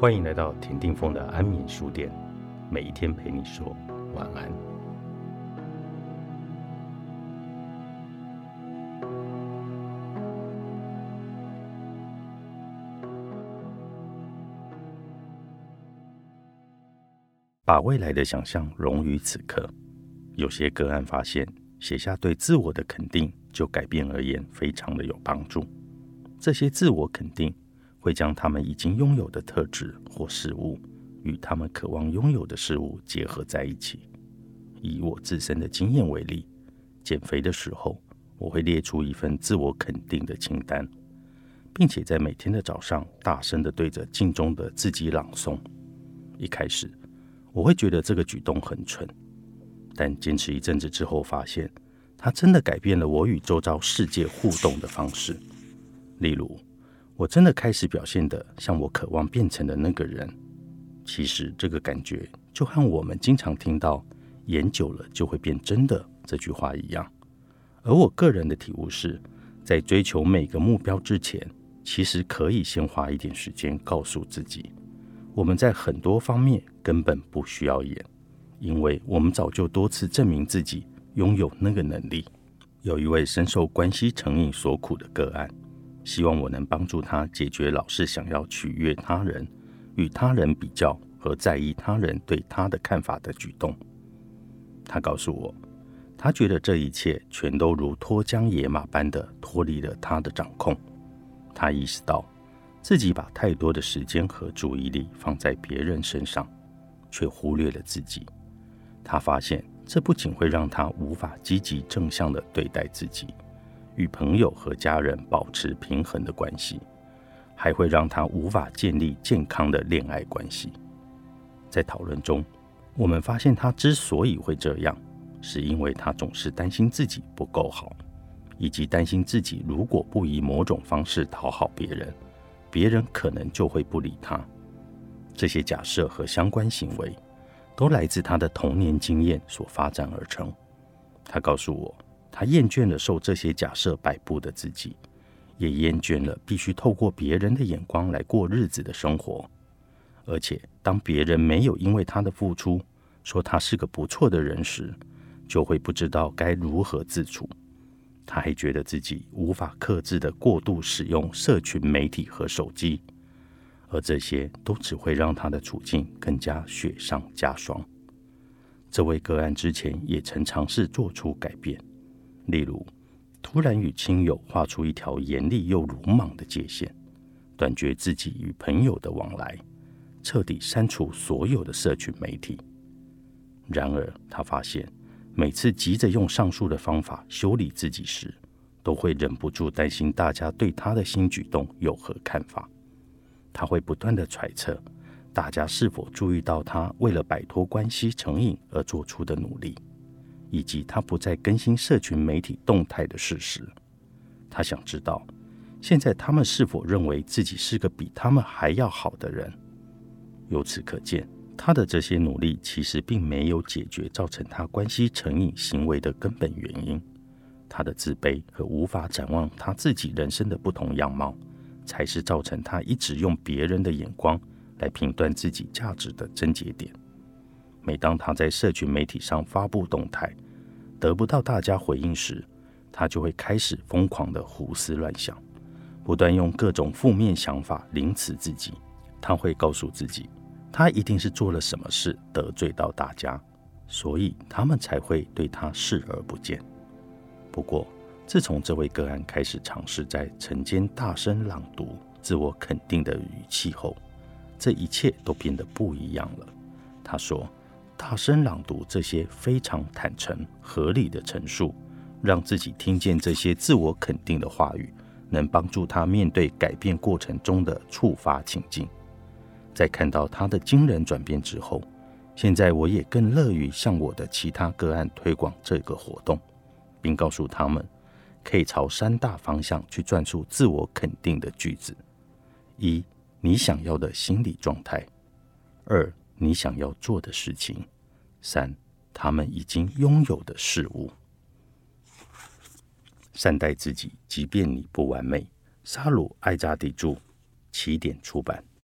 欢迎来到田定峰的安眠书店，每一天陪你说晚安。把未来的想象融于此刻。有些个案发现，写下对自我的肯定，就改变而言非常的有帮助。这些自我肯定。会将他们已经拥有的特质或事物与他们渴望拥有的事物结合在一起。以我自身的经验为例，减肥的时候，我会列出一份自我肯定的清单，并且在每天的早上大声的对着镜中的自己朗诵。一开始，我会觉得这个举动很蠢，但坚持一阵子之后，发现它真的改变了我与周遭世界互动的方式。例如，我真的开始表现的像我渴望变成的那个人。其实这个感觉就和我们经常听到“演久了就会变真的”这句话一样。而我个人的体悟是，在追求每个目标之前，其实可以先花一点时间告诉自己，我们在很多方面根本不需要演，因为我们早就多次证明自己拥有那个能力。有一位深受关系成瘾所苦的个案。希望我能帮助他解决老是想要取悦他人、与他人比较和在意他人对他的看法的举动。他告诉我，他觉得这一切全都如脱缰野马般的脱离了他的掌控。他意识到自己把太多的时间和注意力放在别人身上，却忽略了自己。他发现这不仅会让他无法积极正向的对待自己。与朋友和家人保持平衡的关系，还会让他无法建立健康的恋爱关系。在讨论中，我们发现他之所以会这样，是因为他总是担心自己不够好，以及担心自己如果不以某种方式讨好别人，别人可能就会不理他。这些假设和相关行为，都来自他的童年经验所发展而成。他告诉我。他厌倦了受这些假设摆布的自己，也厌倦了必须透过别人的眼光来过日子的生活。而且，当别人没有因为他的付出说他是个不错的人时，就会不知道该如何自处。他还觉得自己无法克制的过度使用社群媒体和手机，而这些都只会让他的处境更加雪上加霜。这位个案之前也曾尝试做出改变。例如，突然与亲友画出一条严厉又鲁莽的界限，断绝自己与朋友的往来，彻底删除所有的社群媒体。然而，他发现每次急着用上述的方法修理自己时，都会忍不住担心大家对他的新举动有何看法。他会不断的揣测大家是否注意到他为了摆脱关系成瘾而做出的努力。以及他不再更新社群媒体动态的事实，他想知道现在他们是否认为自己是个比他们还要好的人。由此可见，他的这些努力其实并没有解决造成他关系成瘾行为的根本原因。他的自卑和无法展望他自己人生的不同样貌，才是造成他一直用别人的眼光来评断自己价值的症结点。每当他在社群媒体上发布动态，得不到大家回应时，他就会开始疯狂的胡思乱想，不断用各种负面想法凌迟自己。他会告诉自己，他一定是做了什么事得罪到大家，所以他们才会对他视而不见。不过，自从这位个案开始尝试在晨间大声朗读自我肯定的语气后，这一切都变得不一样了。他说。大声朗读这些非常坦诚、合理的陈述，让自己听见这些自我肯定的话语，能帮助他面对改变过程中的触发情境。在看到他的惊人转变之后，现在我也更乐于向我的其他个案推广这个活动，并告诉他们，可以朝三大方向去转述自我肯定的句子：一、你想要的心理状态；二、你想要做的事情，三，他们已经拥有的事物。善待自己，即便你不完美。沙鲁·艾扎迪著，起点出版。